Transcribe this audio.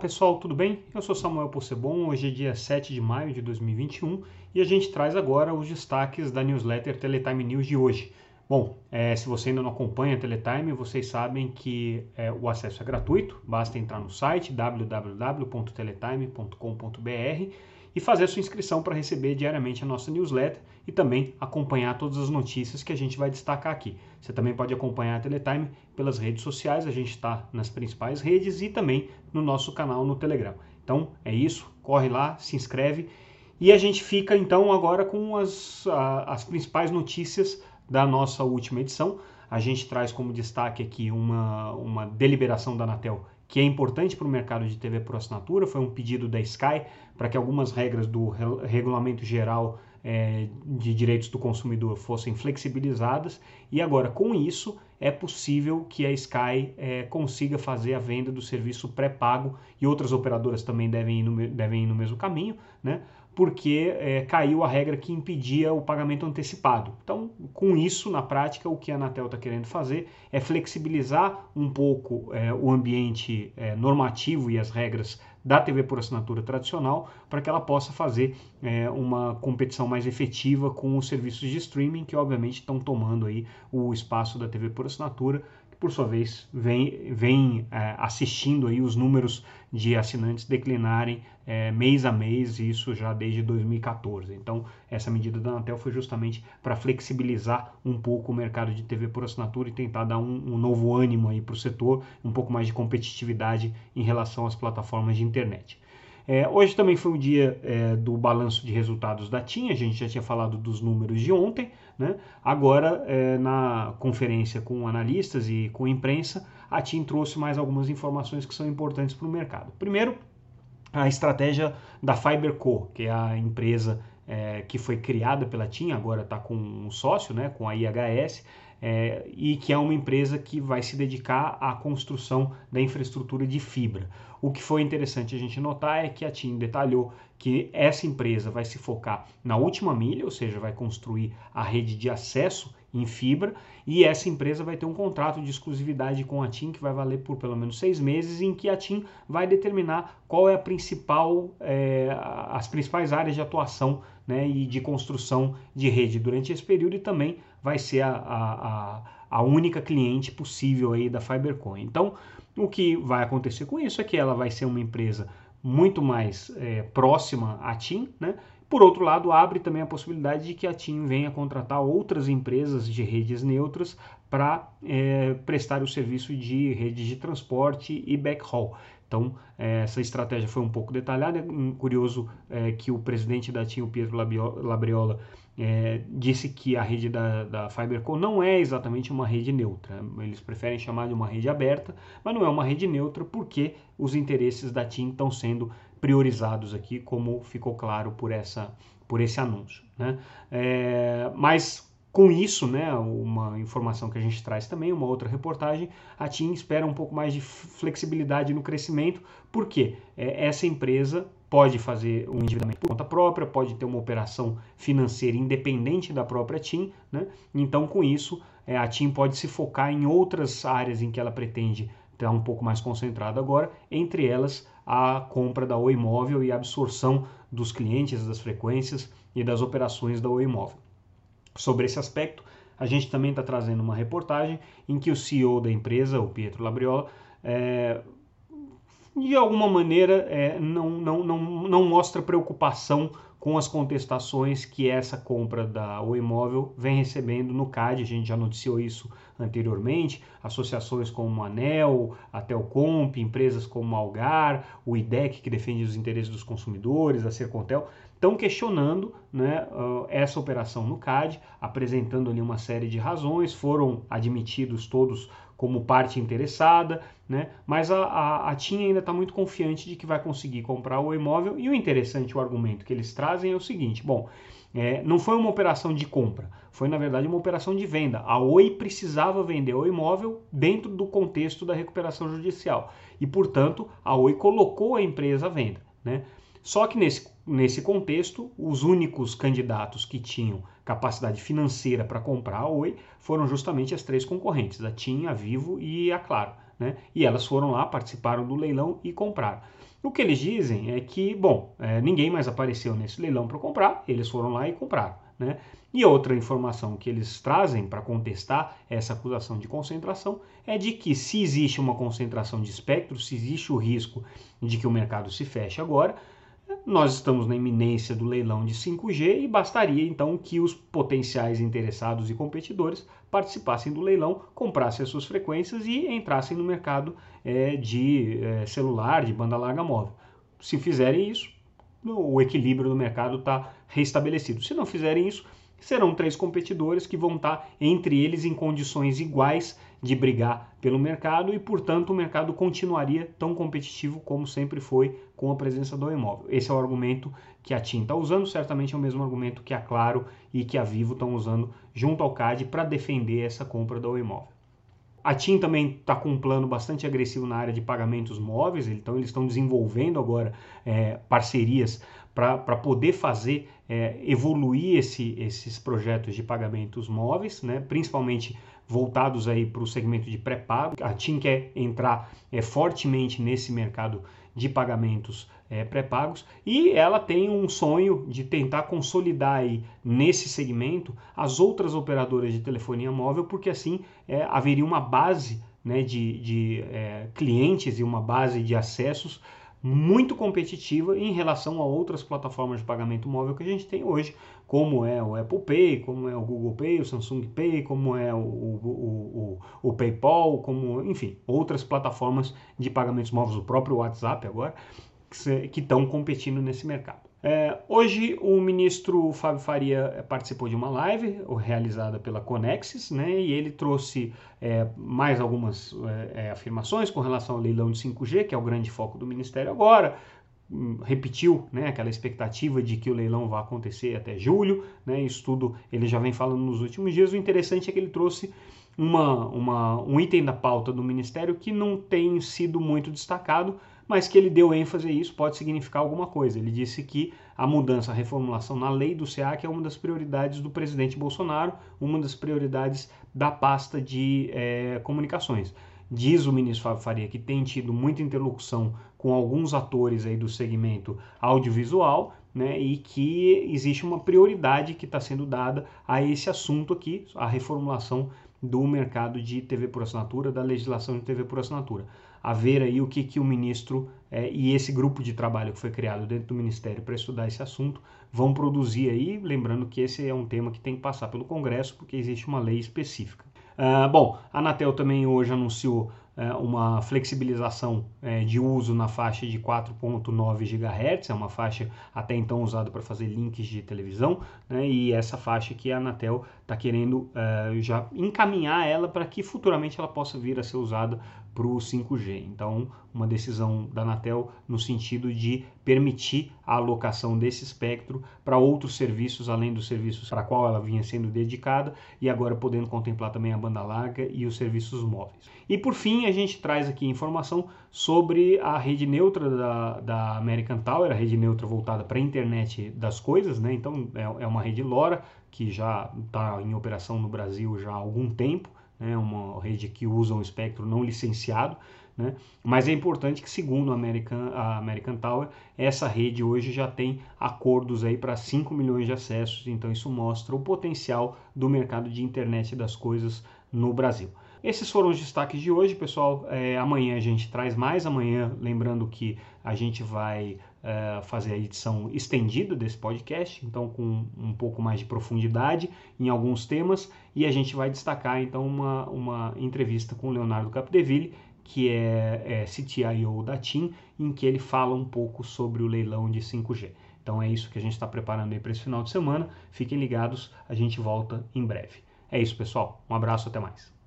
pessoal, tudo bem? Eu sou Samuel Possebon, hoje é dia 7 de maio de 2021 e a gente traz agora os destaques da newsletter Teletime News de hoje. Bom, é, se você ainda não acompanha a Teletime, vocês sabem que é, o acesso é gratuito, basta entrar no site www.teletime.com.br e fazer sua inscrição para receber diariamente a nossa newsletter e também acompanhar todas as notícias que a gente vai destacar aqui. Você também pode acompanhar a Teletime pelas redes sociais, a gente está nas principais redes e também no nosso canal no Telegram. Então é isso, corre lá, se inscreve e a gente fica então agora com as, as principais notícias da nossa última edição. A gente traz como destaque aqui uma, uma deliberação da Anatel que é importante para o mercado de TV por assinatura. Foi um pedido da Sky para que algumas regras do Regulamento Geral é, de Direitos do Consumidor fossem flexibilizadas. E agora, com isso, é possível que a Sky é, consiga fazer a venda do serviço pré-pago e outras operadoras também devem ir no, devem ir no mesmo caminho, né? Porque é, caiu a regra que impedia o pagamento antecipado. Então, com isso, na prática, o que a Anatel está querendo fazer é flexibilizar um pouco é, o ambiente é, normativo e as regras da TV por assinatura tradicional para que ela possa fazer é, uma competição mais efetiva com os serviços de streaming que obviamente estão tomando aí o espaço da TV por assinatura por sua vez, vem, vem é, assistindo aí os números de assinantes declinarem é, mês a mês, isso já desde 2014. Então, essa medida da Anatel foi justamente para flexibilizar um pouco o mercado de TV por assinatura e tentar dar um, um novo ânimo aí para o setor, um pouco mais de competitividade em relação às plataformas de internet. É, hoje também foi o dia é, do balanço de resultados da TIM, a gente já tinha falado dos números de ontem, né? agora é, na conferência com analistas e com imprensa, a TIM trouxe mais algumas informações que são importantes para o mercado. Primeiro, a estratégia da FiberCo, que é a empresa é, que foi criada pela TIM, agora está com um sócio, né, com a IHS, é, e que é uma empresa que vai se dedicar à construção da infraestrutura de fibra. O que foi interessante a gente notar é que a TIM detalhou que essa empresa vai se focar na última milha, ou seja, vai construir a rede de acesso em fibra, e essa empresa vai ter um contrato de exclusividade com a TIM que vai valer por pelo menos seis meses, em que a TIM vai determinar qual é a principal, é, as principais áreas de atuação né, e de construção de rede durante esse período e também vai ser a, a, a única cliente possível aí da Fibercoin. Então, o que vai acontecer com isso é que ela vai ser uma empresa muito mais é, próxima à TIM, né? Por outro lado, abre também a possibilidade de que a TIM venha contratar outras empresas de redes neutras para é, prestar o serviço de redes de transporte e backhaul. Então, é, essa estratégia foi um pouco detalhada. Curioso é, que o presidente da TIM, o Pietro Labriola, é, disse que a rede da, da FiberCo não é exatamente uma rede neutra. Eles preferem chamar de uma rede aberta, mas não é uma rede neutra porque os interesses da TIM estão sendo priorizados aqui, como ficou claro por, essa, por esse anúncio. Né? É, mas com isso, né, uma informação que a gente traz também, uma outra reportagem, a TIM espera um pouco mais de flexibilidade no crescimento, porque é, essa empresa pode fazer um endividamento por conta própria, pode ter uma operação financeira independente da própria TIM, né? então com isso é, a TIM pode se focar em outras áreas em que ela pretende estar um pouco mais concentrada agora, entre elas a compra da Oi Móvel e a absorção dos clientes, das frequências e das operações da Oi Móvel. Sobre esse aspecto, a gente também está trazendo uma reportagem em que o CEO da empresa, o Pietro Labriola, é, de alguma maneira é, não, não, não, não mostra preocupação com as contestações que essa compra da O Imóvel vem recebendo no CAD, a gente já noticiou isso anteriormente, associações como a ANEL, a Telcomp, empresas como a Algar, o IDEC, que defende os interesses dos consumidores, a Sercontel, estão questionando né, essa operação no CAD, apresentando ali uma série de razões, foram admitidos todos como parte interessada, né? mas a, a, a TIM ainda está muito confiante de que vai conseguir comprar o imóvel. E o interessante, o argumento que eles trazem é o seguinte: bom, é, não foi uma operação de compra, foi na verdade uma operação de venda. A Oi precisava vender o imóvel dentro do contexto da recuperação judicial e, portanto, a Oi colocou a empresa à venda. Né? Só que nesse, nesse contexto, os únicos candidatos que tinham capacidade financeira para comprar a Oi foram justamente as três concorrentes, a TIM, a Vivo e a Claro. Né? E elas foram lá, participaram do leilão e compraram. O que eles dizem é que, bom, é, ninguém mais apareceu nesse leilão para comprar, eles foram lá e compraram. Né? E outra informação que eles trazem para contestar essa acusação de concentração é de que se existe uma concentração de espectro, se existe o risco de que o mercado se feche agora, nós estamos na iminência do leilão de 5G e bastaria então que os potenciais interessados e competidores participassem do leilão, comprassem as suas frequências e entrassem no mercado é, de é, celular, de banda larga móvel. Se fizerem isso, o equilíbrio do mercado está restabelecido. Se não fizerem isso, serão três competidores que vão estar entre eles em condições iguais de brigar pelo mercado e, portanto, o mercado continuaria tão competitivo como sempre foi com a presença do imóvel. Esse é o argumento que a TIM está usando, certamente é o mesmo argumento que a Claro e que a Vivo estão usando junto ao CAD para defender essa compra do imóvel. A TIM também está com um plano bastante agressivo na área de pagamentos móveis, então eles estão desenvolvendo agora é, parcerias para poder fazer é, evoluir esse, esses projetos de pagamentos móveis, né, principalmente voltados aí para o segmento de pré-pago. A TIM quer entrar é, fortemente nesse mercado de pagamentos é, pré-pagos e ela tem um sonho de tentar consolidar aí nesse segmento as outras operadoras de telefonia móvel, porque assim é, haveria uma base né, de, de é, clientes e uma base de acessos muito competitiva em relação a outras plataformas de pagamento móvel que a gente tem hoje, como é o Apple Pay, como é o Google Pay, o Samsung Pay, como é o, o, o, o PayPal, como, enfim, outras plataformas de pagamentos móveis, o próprio WhatsApp agora, que estão competindo nesse mercado. É, hoje o ministro Fábio Faria participou de uma live realizada pela Conexis, né, e ele trouxe é, mais algumas é, é afirmações com relação ao leilão de 5G, que é o grande foco do ministério agora. Hum, repetiu né, aquela expectativa de que o leilão vai acontecer até julho, né, isso tudo ele já vem falando nos últimos dias. O interessante é que ele trouxe uma, uma, um item da pauta do ministério que não tem sido muito destacado, mas que ele deu ênfase a isso pode significar alguma coisa. Ele disse que a mudança, a reformulação na lei do SEAC é uma das prioridades do presidente Bolsonaro, uma das prioridades da pasta de é, comunicações. Diz o ministro Fábio Faria que tem tido muita interlocução com alguns atores aí do segmento audiovisual, né, e que existe uma prioridade que está sendo dada a esse assunto aqui, a reformulação do mercado de TV por assinatura, da legislação de TV por assinatura a ver aí o que, que o ministro é, e esse grupo de trabalho que foi criado dentro do ministério para estudar esse assunto vão produzir aí, lembrando que esse é um tema que tem que passar pelo Congresso, porque existe uma lei específica. Uh, bom, a Anatel também hoje anunciou uh, uma flexibilização uh, de uso na faixa de 4.9 GHz, é uma faixa até então usada para fazer links de televisão, né, e essa faixa que a Anatel está querendo já encaminhar ela para que futuramente ela possa vir a ser usada para o 5G. Então, uma decisão da Anatel no sentido de permitir a alocação desse espectro para outros serviços, além dos serviços para qual ela vinha sendo dedicada, e agora podendo contemplar também a banda larga e os serviços móveis. E por fim, a gente traz aqui informação sobre a rede neutra da, da American Tower, a rede neutra voltada para a internet das coisas, né? Então, é, é uma rede LoRa que já está em operação no Brasil já há algum tempo né, uma rede que usa um espectro não licenciado, né, mas é importante que, segundo a American, a American Tower, essa rede hoje já tem acordos aí para 5 milhões de acessos, então isso mostra o potencial do mercado de internet das coisas no Brasil. Esses foram os destaques de hoje, pessoal. É, amanhã a gente traz mais. Amanhã, lembrando que a gente vai é, fazer a edição estendida desse podcast, então com um pouco mais de profundidade em alguns temas. E a gente vai destacar então uma, uma entrevista com o Leonardo Capdeville, que é, é CTIO da TIM, em que ele fala um pouco sobre o leilão de 5G. Então é isso que a gente está preparando aí para esse final de semana. Fiquem ligados, a gente volta em breve. É isso, pessoal. Um abraço, até mais.